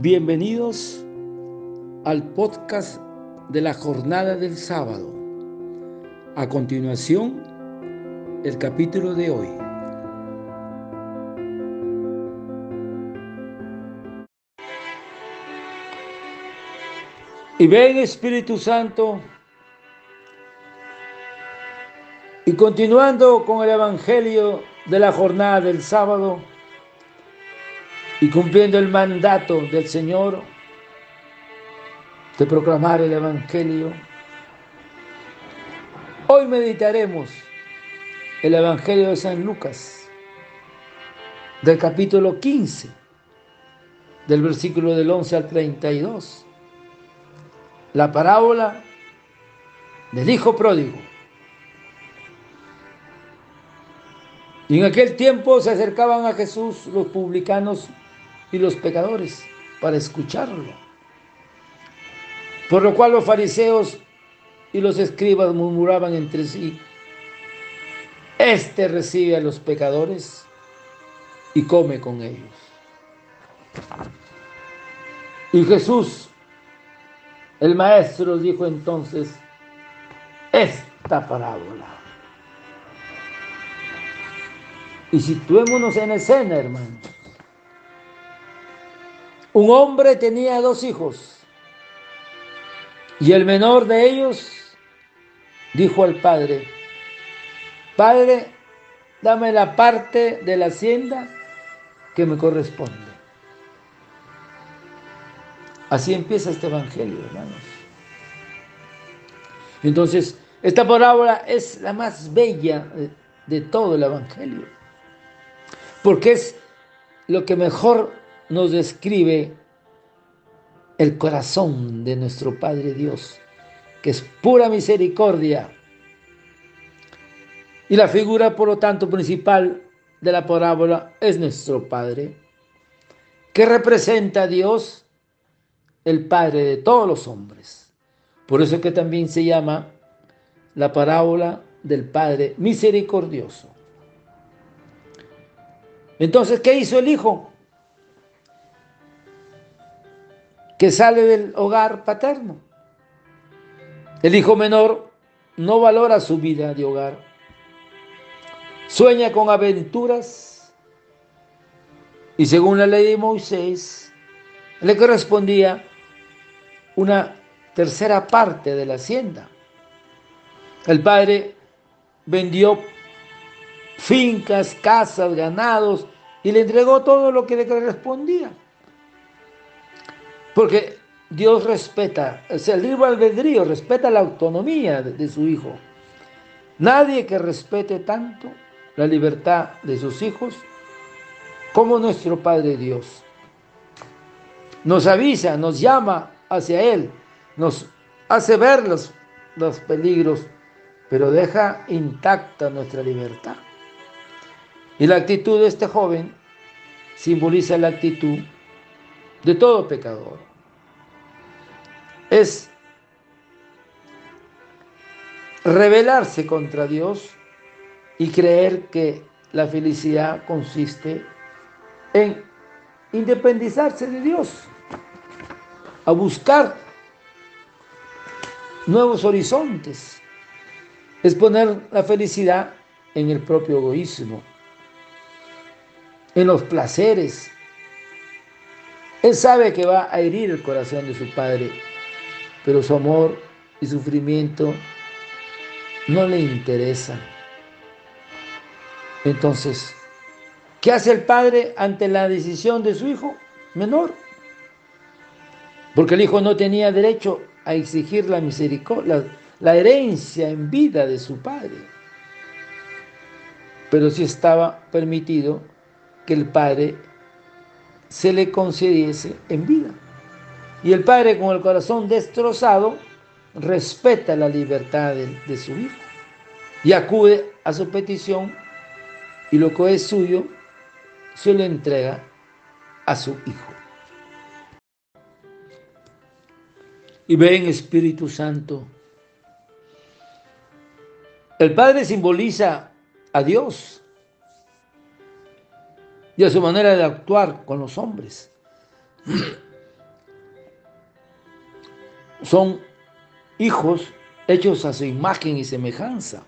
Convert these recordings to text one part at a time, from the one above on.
Bienvenidos al podcast de la jornada del sábado. A continuación, el capítulo de hoy. Y ven Espíritu Santo, y continuando con el Evangelio de la jornada del sábado, y cumpliendo el mandato del Señor de proclamar el Evangelio, hoy meditaremos el Evangelio de San Lucas, del capítulo 15, del versículo del 11 al 32, la parábola del Hijo Pródigo. Y en aquel tiempo se acercaban a Jesús los publicanos y los pecadores para escucharlo. Por lo cual los fariseos y los escribas murmuraban entre sí, Este recibe a los pecadores y come con ellos. Y Jesús, el maestro, dijo entonces esta parábola. Y situémonos en escena, hermanos. Un hombre tenía dos hijos y el menor de ellos dijo al padre, Padre, dame la parte de la hacienda que me corresponde. Así empieza este evangelio, hermanos. Entonces, esta parábola es la más bella de, todo el evangelio, porque es lo que mejor nos describe el corazón de nuestro Padre Dios, que es pura misericordia. Y la figura, por lo tanto, principal de la parábola es nuestro Padre, que representa a Dios, el Padre de todos los hombres. Por eso que también se llama la parábola del Padre misericordioso. Entonces, ¿qué hizo el Hijo? Que sale del hogar paterno. El hijo menor no valora su vida de hogar. Sueña con aventuras y según la ley de Moisés le correspondía una tercera parte de la hacienda. El padre vendió fincas, casas, ganados y le entregó todo lo que le correspondía. Porque Dios respeta, o sea, el libre albedrío respeta la autonomía de, su hijo. Nadie que respete tanto la libertad de sus hijos como nuestro Padre Dios. Nos avisa, nos llama hacia Él, nos hace ver los, los peligros, pero deja intacta nuestra libertad. Y la actitud de este joven simboliza la actitud de todo pecador es rebelarse contra Dios y creer que la felicidad consiste en independizarse de Dios, a buscar nuevos horizontes, es poner la felicidad en el propio egoísmo, en los placeres. Él sabe que va a herir el corazón de su padre pero su amor y sufrimiento no le interesan. Entonces, ¿qué hace el padre ante la decisión de su hijo menor? Porque el hijo no tenía derecho a exigir la misericordia, la, herencia en vida de su padre. Pero sí estaba permitido que el padre se le concediese en vida. Y el padre con el corazón destrozado respeta la libertad de, su hijo y acude a su petición y lo que es suyo se lo entrega a su hijo. Y ven Espíritu Santo. El Padre simboliza a Dios y a su manera de actuar con los hombres. son hijos hechos a su imagen y semejanza,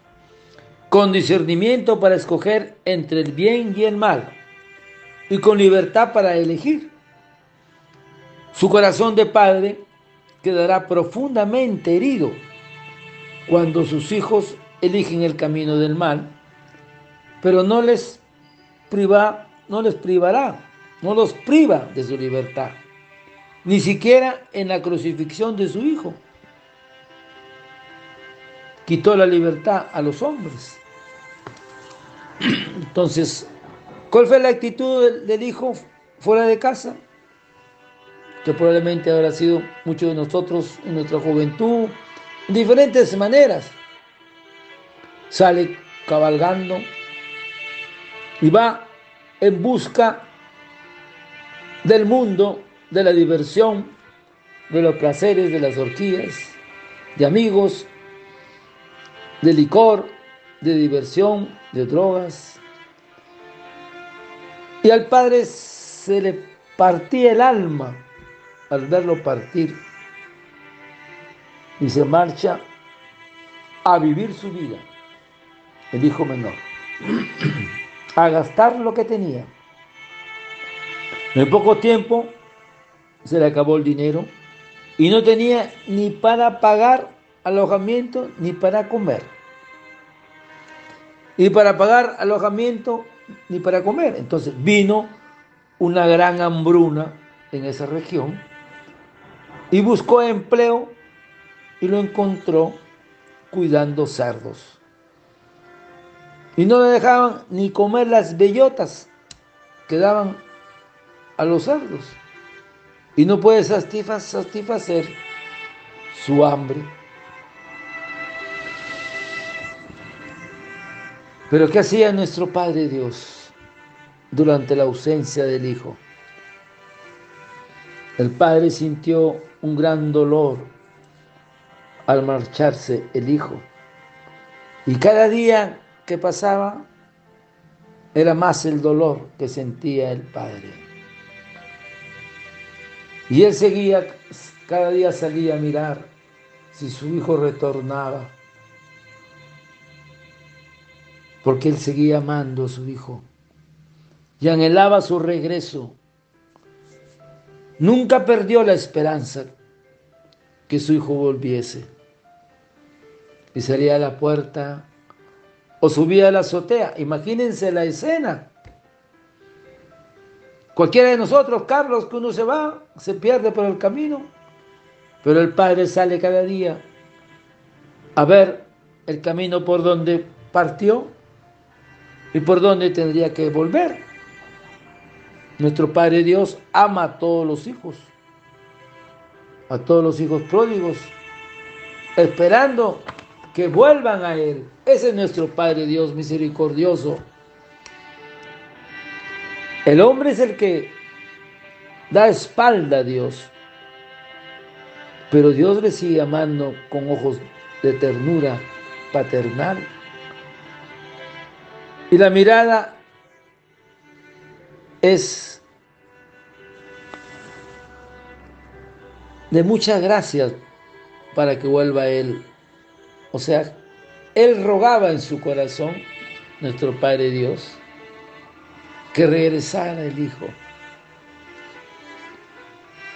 con discernimiento para escoger entre el bien y el mal, y con libertad para elegir. Su corazón de padre quedará profundamente herido cuando sus hijos eligen el camino del mal, pero no les priva, no les privará, no los priva de su libertad, ni siquiera en la crucifixión de su hijo. Quitó la libertad a los hombres. Entonces, ¿cuál fue la actitud del hijo fuera de casa? Que probablemente habrá sido muchos de nosotros en nuestra juventud, en diferentes maneras. Sale cabalgando y va en busca del mundo, de la diversión, de los placeres, de las orgías, de amigos, de licor, de diversión, de drogas. Y al padre se le partía el alma al verlo partir y se marcha a vivir su vida, el hijo menor, a gastar lo que tenía. En poco tiempo se le acabó el dinero y no tenía ni para pagar alojamiento ni para comer. Y para pagar alojamiento ni para comer. Entonces vino una gran hambruna en esa región y buscó empleo y lo encontró cuidando cerdos. Y no le dejaban ni comer las bellotas que daban a los cerdos. Y no puede satisfacer su hambre. Pero ¿qué hacía nuestro Padre Dios durante la ausencia del Hijo? El Padre sintió un gran dolor al marcharse el hijo. Y cada día que pasaba era más el dolor que sentía el padre. Y él seguía, cada día salía a mirar si su hijo retornaba, porque él seguía amando a su hijo y anhelaba su regreso. Nunca perdió la esperanza que su hijo volviese y salía a la puerta o subía a la azotea. Imagínense la escena. Cualquiera de nosotros, Carlos, que uno se va, se pierde por el camino, pero el Padre sale cada día a ver el camino por donde partió y por donde tendría que volver. Nuestro Padre Dios ama a todos los hijos, a todos los hijos pródigos, esperando que vuelvan a Él. Ese es nuestro Padre Dios misericordioso. El hombre es el que da espalda a Dios, pero Dios le sigue amando con ojos de ternura paternal. Y la mirada es de muchas gracias para que vuelva Él o sea, él rogaba en su corazón, nuestro Padre Dios, que regresara el Hijo.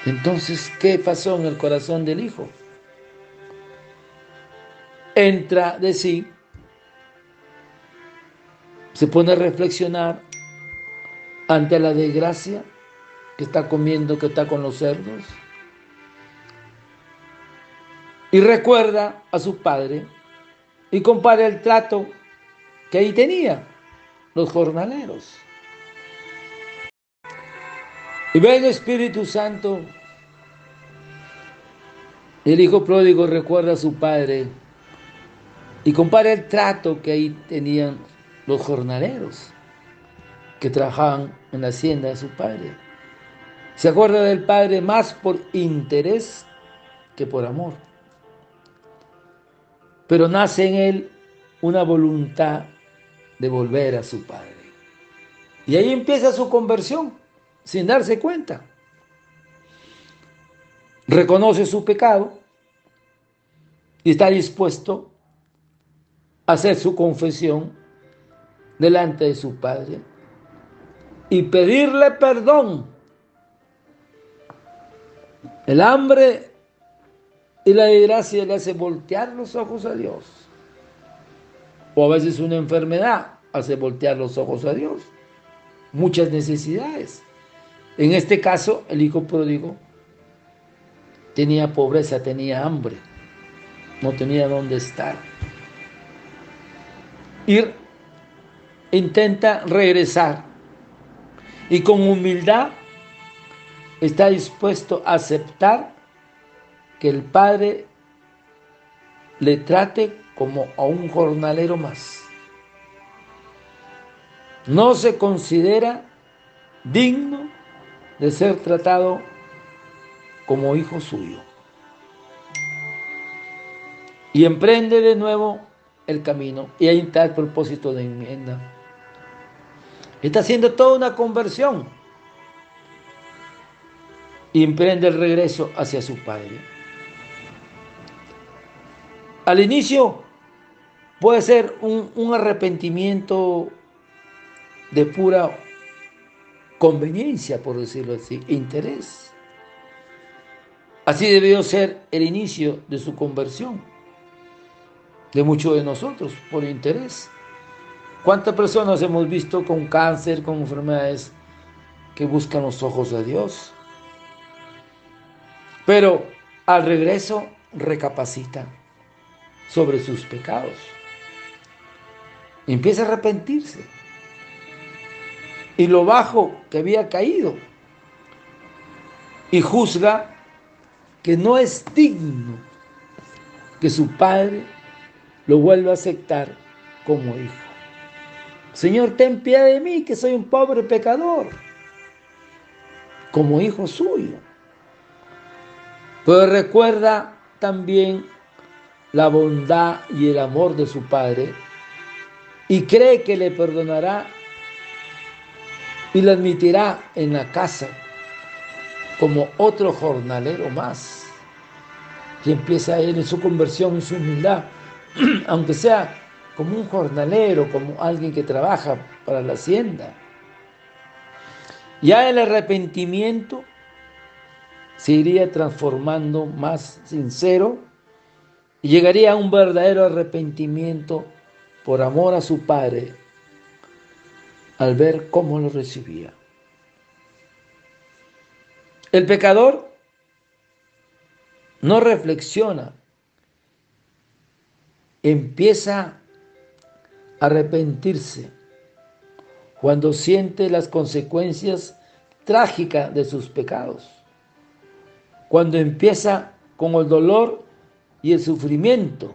Entonces, ¿qué pasó en el corazón del Hijo? Entra de sí, se pone a reflexionar ante la desgracia que está comiendo, que está con los cerdos y recuerda a su padre y compara el trato que ahí tenía los jornaleros. Y ve el Espíritu Santo. El hijo pródigo recuerda a su padre y compara el trato que ahí tenían los jornaleros que trabajaban en la hacienda de su padre. Se acuerda del padre más por interés que por amor pero nace en él una voluntad de volver a su Padre. Y ahí empieza su conversión, sin darse cuenta. Reconoce su pecado y está dispuesto a hacer su confesión delante de su Padre y pedirle perdón. El hambre y la desgracia le hace voltear los ojos a Dios. O a veces una enfermedad hace voltear los ojos a Dios. Muchas necesidades. En este caso, el hijo pródigo tenía pobreza, tenía hambre, no tenía dónde estar. Y intenta regresar y con humildad está dispuesto a aceptar que el Padre le trate como a un jornalero más. No se considera digno de ser tratado como hijo suyo. Y emprende de nuevo el camino. Y ahí está el propósito de enmienda. Está haciendo toda una conversión. Y emprende el regreso hacia su padre. Al inicio puede ser un, un arrepentimiento de pura conveniencia, por decirlo así, interés. Así debió ser el inicio de su conversión, de muchos de nosotros, por interés. ¿Cuántas personas hemos visto con cáncer, con enfermedades que buscan los ojos de Dios? Pero al regreso recapacitan sobre sus pecados. Empieza a arrepentirse. Y lo bajo que había caído. Y juzga que no es digno que su padre lo vuelva a aceptar como hijo. Señor, ten piedad de mí, que soy un pobre pecador, como hijo suyo. Pero recuerda también la bondad y el amor de su padre y cree que le perdonará y le admitirá en la casa como otro jornalero más, que empieza ir en su conversión, en su humildad, aunque sea como un jornalero, como alguien que trabaja para la hacienda. Ya el arrepentimiento se iría transformando más sincero y llegaría a un verdadero arrepentimiento por amor a su Padre al ver cómo lo recibía. El pecador no reflexiona, empieza a arrepentirse cuando siente las consecuencias trágicas de sus pecados, cuando empieza con el dolor y el sufrimiento,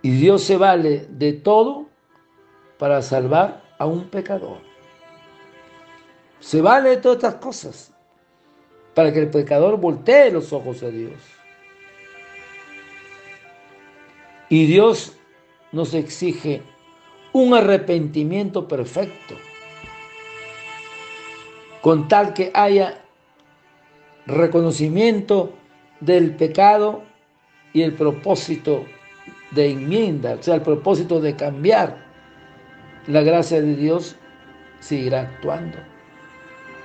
y Dios se vale de todo para salvar a un pecador. Se vale de todas estas cosas para que el pecador voltee los ojos a Dios. Y Dios nos exige un arrepentimiento perfecto, con tal que haya reconocimiento del pecado y el propósito de enmienda, o sea, el propósito de cambiar. La gracia de Dios seguirá actuando.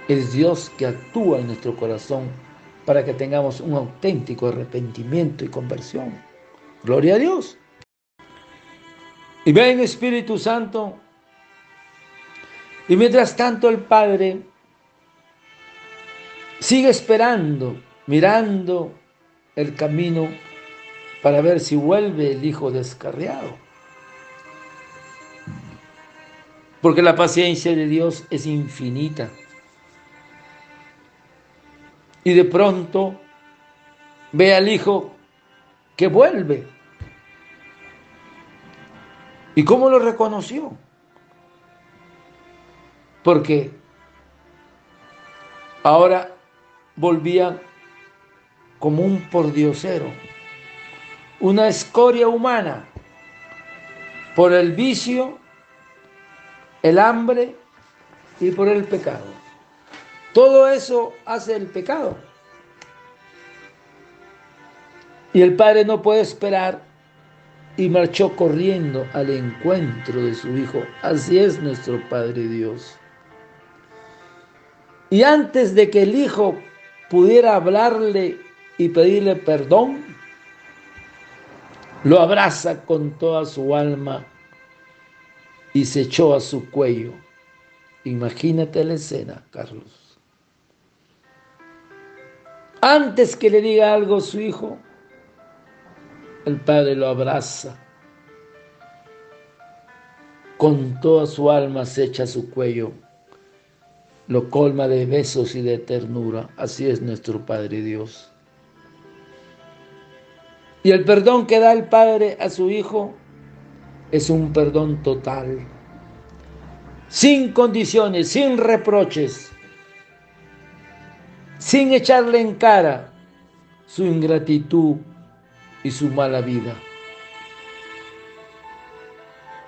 Es Dios que actúa en nuestro corazón para que tengamos un auténtico arrepentimiento y conversión. Gloria a Dios. Y ven Espíritu Santo. Y mientras tanto el Padre sigue esperando, mirando el camino para ver si vuelve el Hijo descarriado. Porque la paciencia de Dios es infinita y de pronto ve al hijo que vuelve. ¿Y cómo lo reconoció? Porque ahora volvía como un pordiosero, una escoria humana por el vicio, el hambre y por el pecado. Todo eso hace el pecado. Y el padre no puede esperar y marchó corriendo al encuentro de su hijo. Así es nuestro Padre Dios. Y antes de que el hijo pudiera hablarle y pedirle perdón, lo abraza con toda su alma y se echó a su cuello. Imagínate la escena, Carlos. Antes que le diga algo a su hijo, el padre lo abraza. Con toda su alma se echa a su cuello. Lo colma de besos y de ternura. Así es nuestro Padre Dios. Y el perdón que da el Padre a su Hijo es un perdón total, sin condiciones, sin reproches, sin echarle en cara su ingratitud y su mala vida.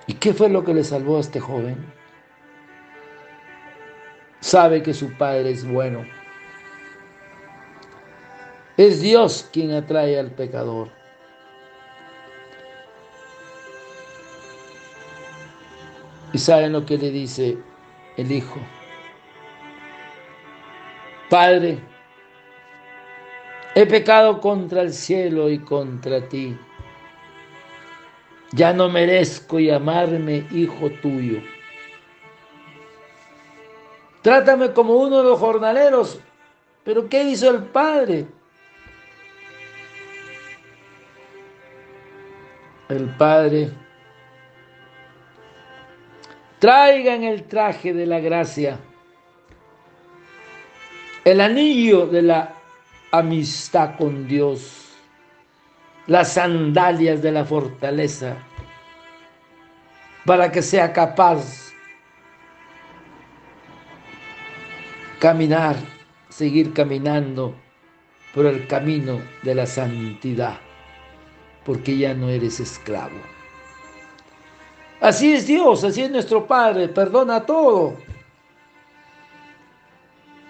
¿Y qué fue lo que le salvó a este joven? Sabe que su padre es bueno. Es Dios quien atrae al pecador. Y saben lo que le dice el hijo. Padre, He pecado contra el cielo y contra ti. Ya no merezco llamarme hijo tuyo. Trátame como uno de los jornaleros. Pero ¿qué hizo el Padre? El Padre traigan el traje de la gracia, el anillo de la amistad con Dios, las sandalias de la fortaleza, para que sea capaz caminar, seguir caminando por el camino de la santidad, porque ya no eres esclavo. Así es Dios, así es nuestro Padre, perdona todo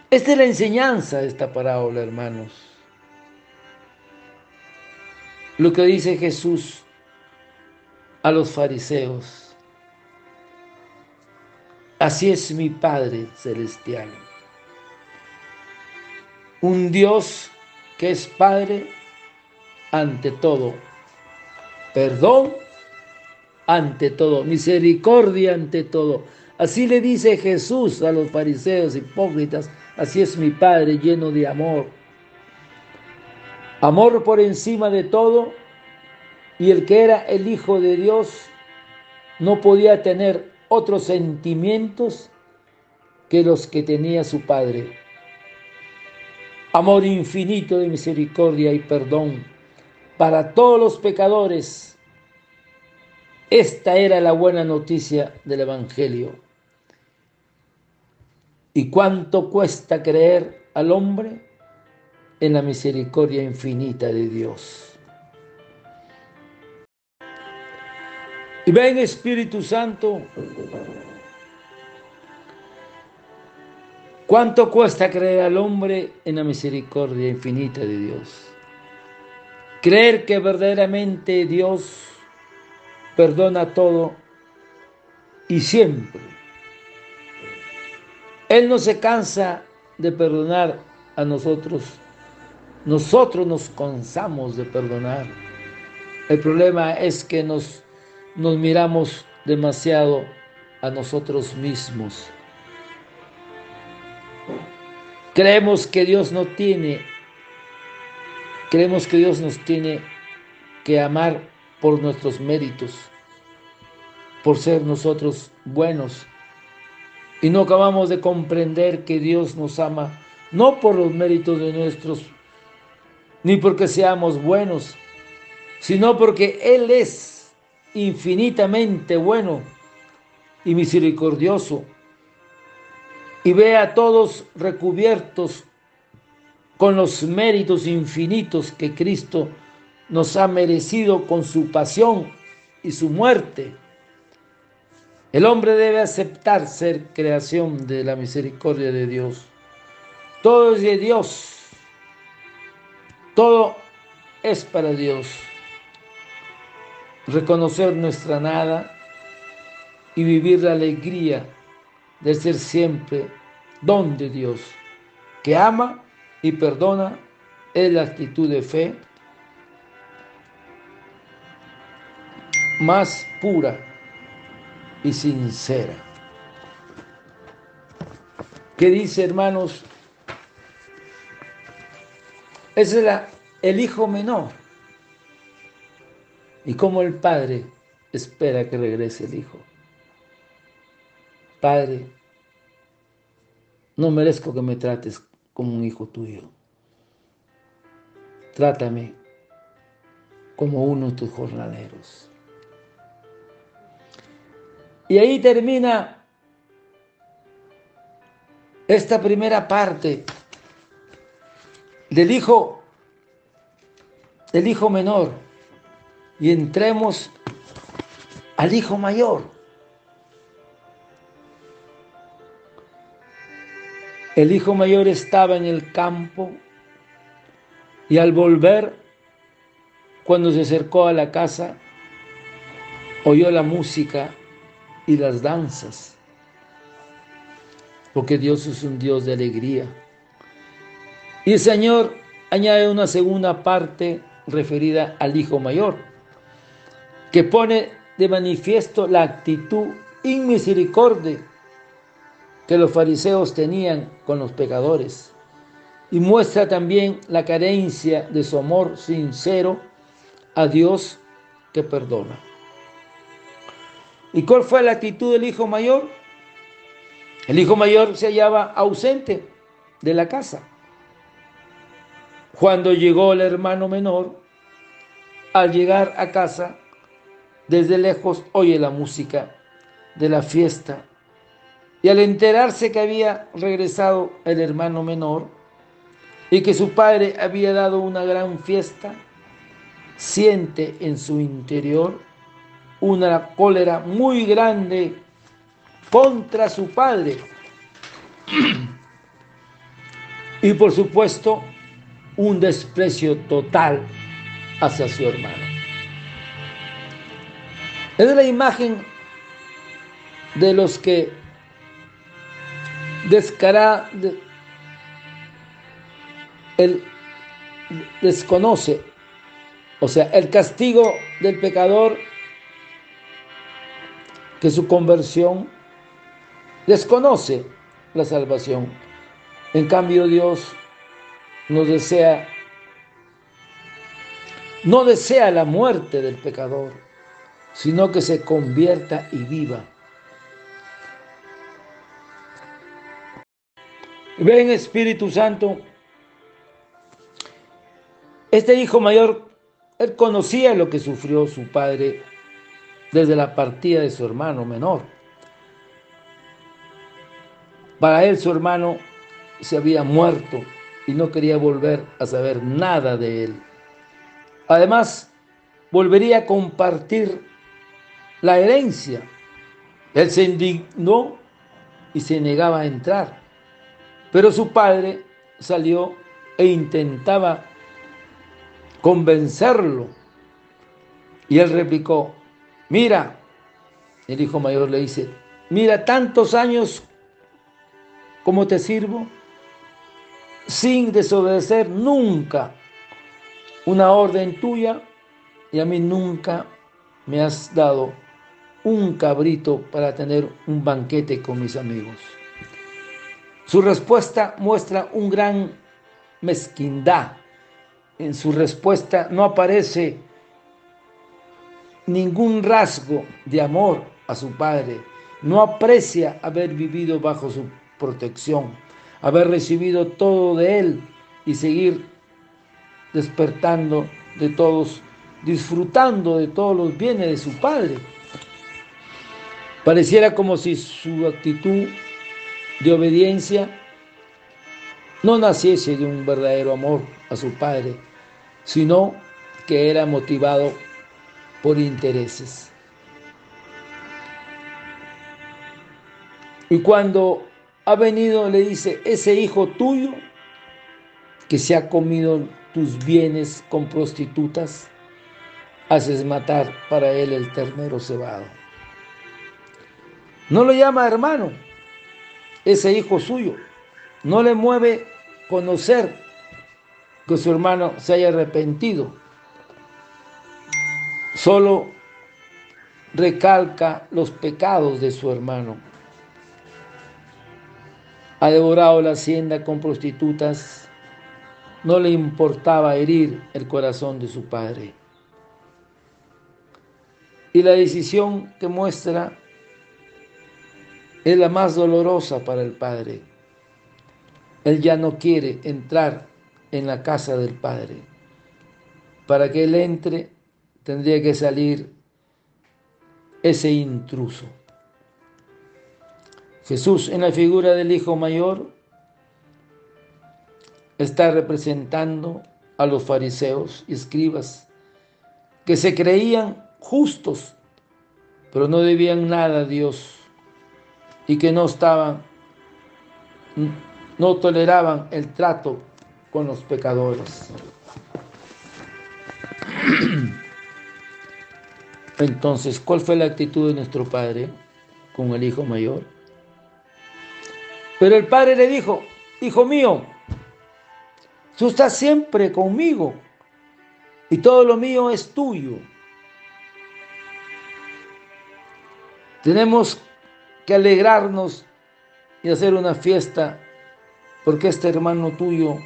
esta es la enseñanza de esta parábola, hermanos. Lo que dice Jesús a los fariseos. Así es mi Padre Celestial. Un Dios que es Padre ante todo. Perdón ante todo. Misericordia ante todo. Así le dice Jesús a los fariseos hipócritas Así es mi Padre lleno de amor. Amor por encima de todo. Y el que era el Hijo de Dios no podía tener otros sentimientos que los que tenía su Padre. Amor infinito de misericordia y perdón para todos los pecadores. Esta era la buena noticia del Evangelio. ¿Y cuánto cuesta creer al hombre en la misericordia infinita de Dios? Y ven Espíritu Santo, ¿cuánto cuesta creer al hombre en la misericordia infinita de Dios? Creer que verdaderamente Dios perdona todo y siempre él no se cansa de perdonar a nosotros. Nosotros nos cansamos de perdonar. El problema es que nos, nos miramos demasiado a nosotros mismos. Creemos que Dios no tiene, creemos que Dios nos tiene que amar por nuestros méritos, por ser nosotros buenos y no acabamos de comprender que Dios nos ama no por los méritos de nuestros, ni porque seamos buenos, sino porque Él es infinitamente bueno y misericordioso. Y ve a todos recubiertos con los méritos infinitos que Cristo nos ha merecido con su pasión y su muerte. El hombre debe aceptar ser creación de la misericordia de Dios. Todo es de Dios. Todo es para Dios. Reconocer nuestra nada y vivir la alegría de ser siempre don de Dios, que ama y perdona, es la actitud de fe más pura y sincera. ¿Qué dice, hermanos? Ese es el hijo menor. Y como el padre espera que regrese el hijo. Padre, no merezco que me trates como un hijo tuyo. Trátame como uno de tus jornaleros. Y ahí termina esta primera parte del hijo, del hijo menor, y entremos al hijo mayor. El hijo mayor estaba en el campo y al volver, cuando se acercó a la casa, oyó la música y las danzas, porque Dios es un Dios de alegría. Y el Señor añade una segunda parte referida al Hijo Mayor, que pone de manifiesto la actitud inmisericordia que los fariseos tenían con los pecadores y muestra también la carencia de su amor sincero a Dios que perdona. ¿Y cuál fue la actitud del hijo mayor? El hijo mayor se hallaba ausente de la casa. Cuando llegó el hermano menor, al llegar a casa, desde lejos oye la música de la fiesta y al enterarse que había regresado el hermano menor y que su padre había dado una gran fiesta, siente en su interior una cólera muy grande contra su padre. Y por supuesto, un desprecio total hacia su hermano. Es la imagen de los que descara, él desconoce, o sea, el castigo del pecador que su conversión desconoce la salvación. En cambio, Dios nos desea, no desea la muerte del pecador, sino que se convierta y viva. Ven Espíritu Santo, este hijo mayor, él conocía lo que sufrió su padre desde la partida de su hermano menor. Para él su hermano se había muerto y no quería volver a saber nada de él. Además, volvería a compartir la herencia. Él se indignó y se negaba a entrar. Pero su padre salió e intentaba convencerlo. Y él replicó, Mira, el hijo mayor le dice, mira tantos años como te sirvo, sin desobedecer nunca una orden tuya y a mí nunca me has dado un cabrito para tener un banquete con mis amigos. Su respuesta muestra un gran mezquindad. En su respuesta no aparece ningún rasgo de amor a su padre, no aprecia haber vivido bajo su protección, haber recibido todo de él y seguir despertando de todos, disfrutando de todos los bienes de su padre. Pareciera como si su actitud de obediencia no naciese de un verdadero amor a su padre, sino que era motivado por intereses. Y cuando ha venido le dice, ese hijo tuyo que se ha comido tus bienes con prostitutas, haces matar para él el ternero cebado. No lo llama hermano, ese hijo suyo. No le mueve conocer que su hermano se haya arrepentido. Solo recalca los pecados de su hermano. Ha devorado la hacienda con prostitutas. No le importaba herir el corazón de su padre. Y la decisión que muestra es la más dolorosa para el padre. Él ya no quiere entrar en la casa del padre. Para que él entre, tendría que salir ese intruso. Jesús en la figura del Hijo Mayor está representando a los fariseos y escribas que se creían justos, pero no debían nada a Dios y que no estaban, no toleraban el trato con los pecadores. Entonces, ¿cuál fue la actitud de nuestro padre con el hijo mayor? Pero el padre le dijo, hijo mío, tú estás siempre conmigo y todo lo mío es tuyo. Tenemos que alegrarnos y hacer una fiesta porque este hermano tuyo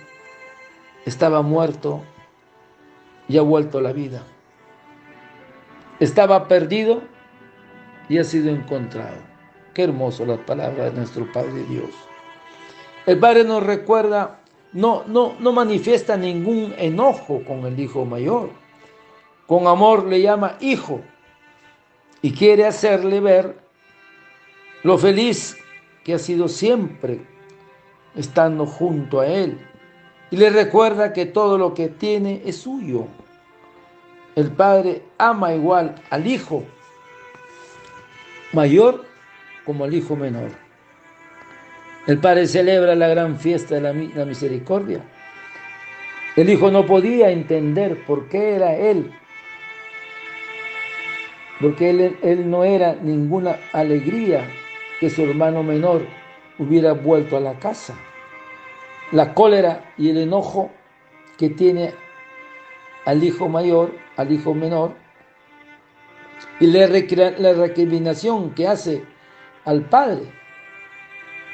estaba muerto y ha vuelto a la vida. Estaba perdido y ha sido encontrado. Qué hermoso las palabras de nuestro Padre Dios. El Padre nos recuerda, no, no, no manifiesta ningún enojo con el Hijo mayor. Con amor le llama Hijo y quiere hacerle ver lo feliz que ha sido siempre estando junto a Él. Y le recuerda que todo lo que tiene es suyo. El Padre ama igual al Hijo mayor como al Hijo menor. El Padre celebra la gran fiesta de la, misericordia. El Hijo no podía entender por qué era Él porque él, él, no era ninguna alegría que su hermano menor hubiera vuelto a la casa. La cólera y el enojo que tiene al hijo mayor, al hijo menor, y la, recriminación que hace al padre,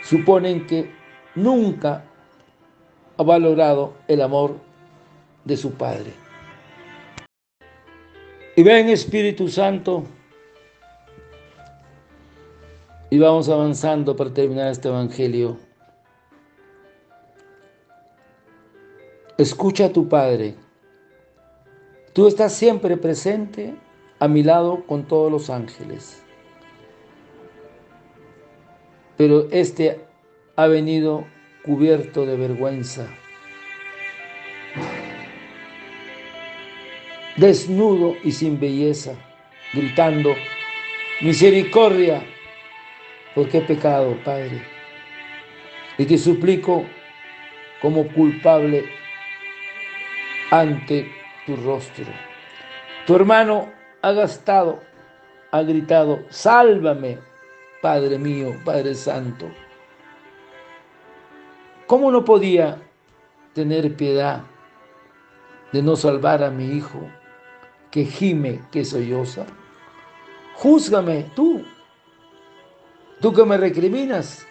suponen que nunca ha valorado el amor de su padre. Y ven Espíritu Santo, y vamos avanzando para terminar este Evangelio. Escucha a tu Padre. Tú estás siempre presente a mi lado con todos los ángeles. Pero este ha venido cubierto de vergüenza, desnudo y sin belleza, gritando, misericordia, ¿Por qué pecado, Padre? Y te suplico como culpable ante tu rostro. Tu hermano ha gastado, ha gritado, sálvame, Padre mío, Padre Santo. ¿Cómo no podía tener piedad de no salvar a mi hijo que gime, que solloza? Júzgame tú, tú que me recriminas.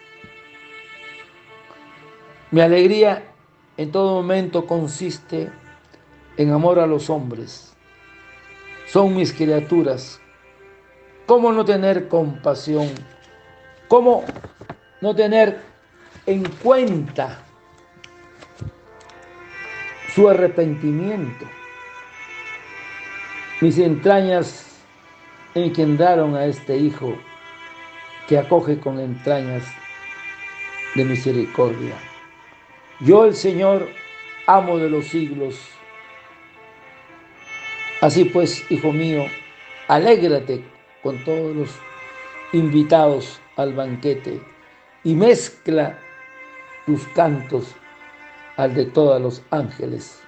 Mi alegría en todo momento consiste en amor a los hombres. Son mis criaturas. ¿Cómo no tener compasión? ¿Cómo no tener en cuenta su arrepentimiento? Mis entrañas engendraron a este hijo que acoge con entrañas de misericordia. Yo el Señor, amo de los siglos. Así pues, hijo mío, alégrate con todos los invitados al banquete y mezcla tus cantos al de todos los ángeles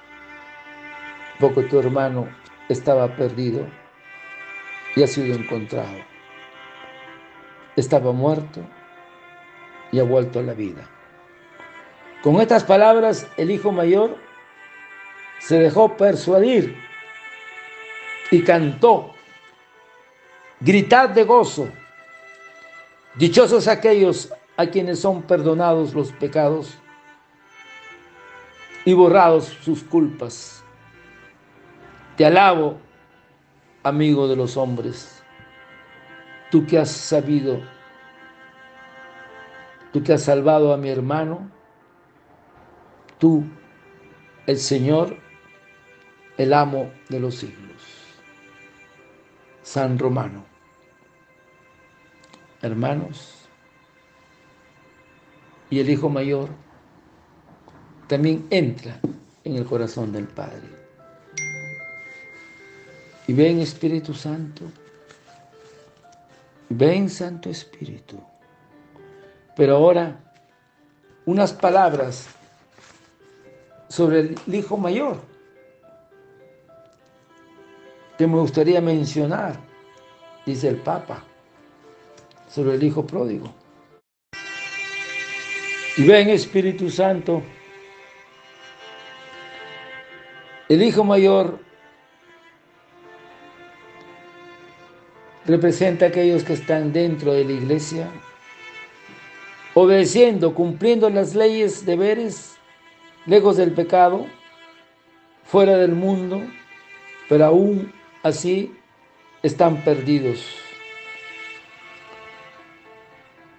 porque tu hermano estaba perdido y ha sido encontrado. Estaba muerto y ha vuelto a la vida. Con estas palabras, el hijo mayor se dejó persuadir y cantó, gritad de gozo, dichosos aquellos a quienes son perdonados los pecados y borrados sus culpas. Te alabo, amigo de los hombres, tú que has sabido, tú que has salvado a mi hermano, tú, el Señor, el amo de los siglos. San Romano. Hermanos, y el Hijo Mayor también entra en el corazón del Padre. Y ven Espíritu Santo, ven Santo Espíritu. Pero ahora unas palabras sobre el Hijo Mayor que me gustaría mencionar, dice el Papa, sobre el Hijo Pródigo. Y ven Espíritu Santo, el Hijo Mayor representa a aquellos que están dentro de la iglesia, obedeciendo, cumpliendo las leyes, deberes, lejos del pecado, fuera del mundo, pero aún así están perdidos.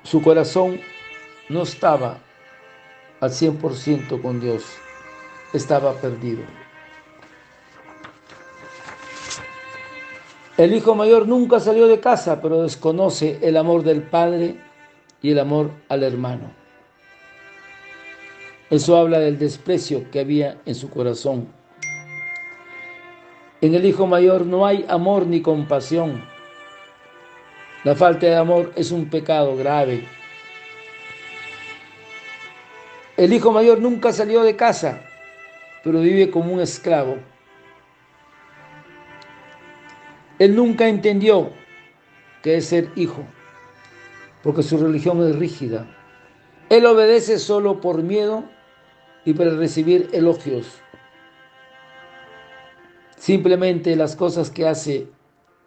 Su corazón no estaba al 100% con Dios, estaba perdido. El hijo mayor nunca salió de casa, pero desconoce el amor del padre y el amor al hermano. Eso habla del desprecio que había en su corazón. En el hijo mayor no hay amor ni compasión. La falta de amor es un pecado grave. El hijo mayor nunca salió de casa, pero vive como un esclavo. Él nunca entendió que es ser hijo, porque su religión es rígida. Él obedece solo por miedo y para recibir elogios. Simplemente las cosas que hace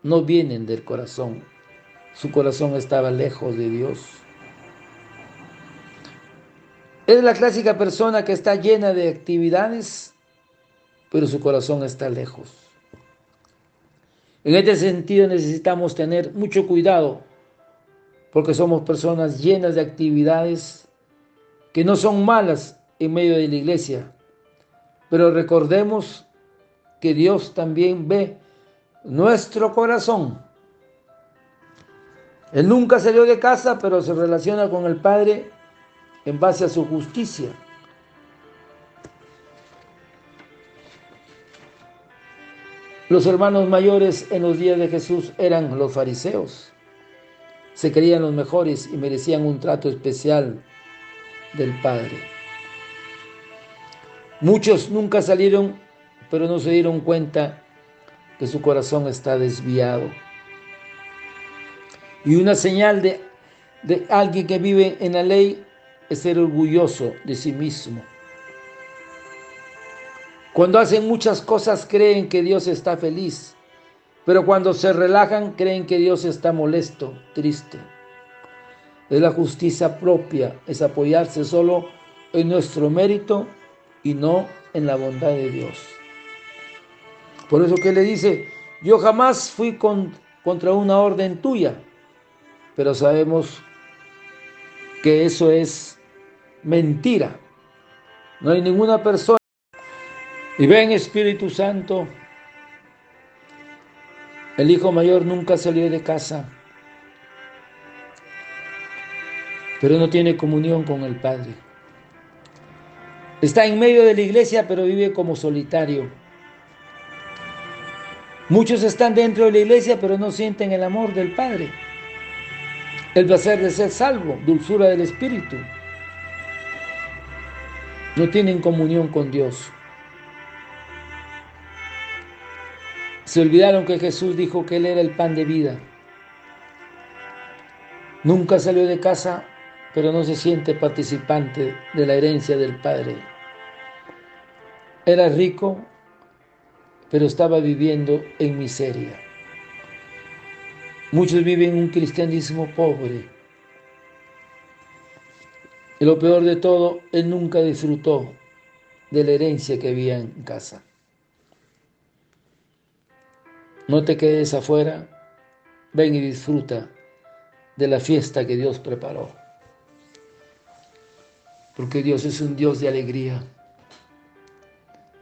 no vienen del corazón. Su corazón estaba lejos de Dios. Es la clásica persona que está llena de actividades, pero su corazón está lejos. En este sentido necesitamos tener mucho cuidado porque somos personas llenas de actividades que no son malas en medio de la iglesia. Pero recordemos que Dios también ve nuestro corazón. Él nunca salió de casa, pero se relaciona con el Padre en base a su justicia. Los hermanos mayores en los días de Jesús eran los fariseos. Se creían los mejores y merecían un trato especial del Padre. Muchos nunca salieron, pero no se dieron cuenta que su corazón está desviado. Y una señal de, de alguien que vive en la ley es ser orgulloso de sí mismo. Cuando hacen muchas cosas creen que Dios está feliz, pero cuando se relajan creen que Dios está molesto, triste. Es la justicia propia, es apoyarse solo en nuestro mérito y no en la bondad de Dios. Por eso que le dice, yo jamás fui contra una orden tuya, pero sabemos que eso es mentira. No hay ninguna persona y ven Espíritu Santo, el hijo mayor nunca salió de casa, pero no tiene comunión con el Padre. Está en medio de la iglesia, pero vive como solitario. Muchos están dentro de la iglesia, pero no sienten el amor del Padre, el placer de ser salvo, dulzura del Espíritu. No tienen comunión con Dios. Se olvidaron que Jesús dijo que Él era el pan de vida. Nunca salió de casa, pero no se siente participante de la herencia del Padre. Era rico, pero estaba viviendo en miseria. Muchos viven un cristianismo pobre. Y lo peor de todo, él nunca disfrutó de la herencia que había en casa. No te quedes afuera, ven y disfruta de la fiesta que Dios preparó. Porque Dios es un Dios de alegría,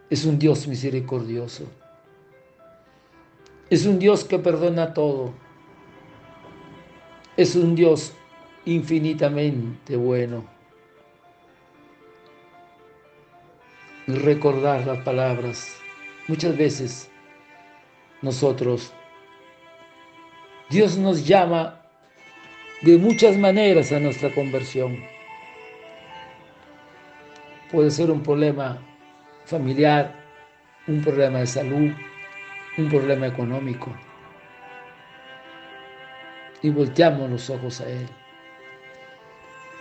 es un Dios misericordioso, es un Dios que perdona todo, es un Dios infinitamente bueno. Recordar las palabras. Muchas veces nosotros, Dios nos llama de muchas maneras a nuestra conversión. Puede ser un problema familiar, un problema de salud, un problema económico y volteamos los ojos a Él.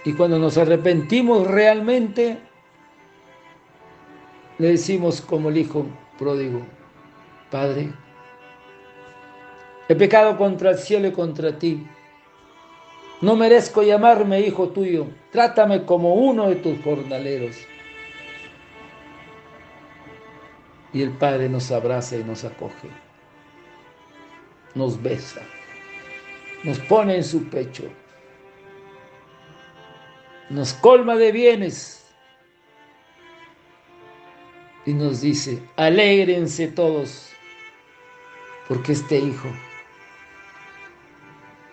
Y cuando nos arrepentimos realmente, le decimos como el hijo pródigo, Padre, he pecado contra el cielo y contra ti. No merezco llamarme hijo tuyo. Trátame como uno de tus jornaleros. Y el Padre nos abraza y nos acoge. Nos besa nos pone en su pecho, nos colma de bienes y nos dice, alégrense todos, porque este hijo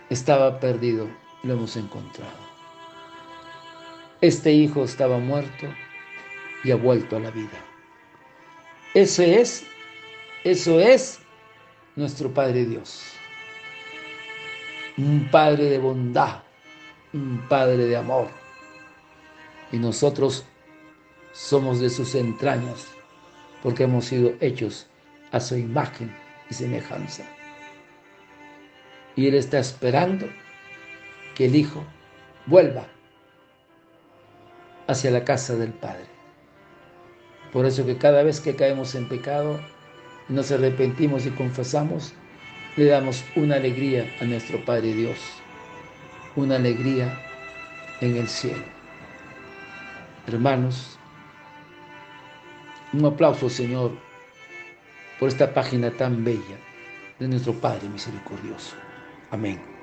estaba perdido, lo hemos encontrado. Este hijo estaba muerto y ha vuelto a la vida. Eso es, eso es nuestro Padre Dios un Padre de bondad, un Padre de amor. Y nosotros somos de sus entrañas, porque hemos sido hechos a su imagen y semejanza. Y Él está esperando que el Hijo vuelva hacia la casa del Padre. Por eso que cada vez que caemos en pecado, nos arrepentimos y confesamos, le damos una alegría a nuestro Padre Dios, una alegría en el cielo. Hermanos, un aplauso, Señor, por esta página tan bella de nuestro Padre misericordioso. Amén.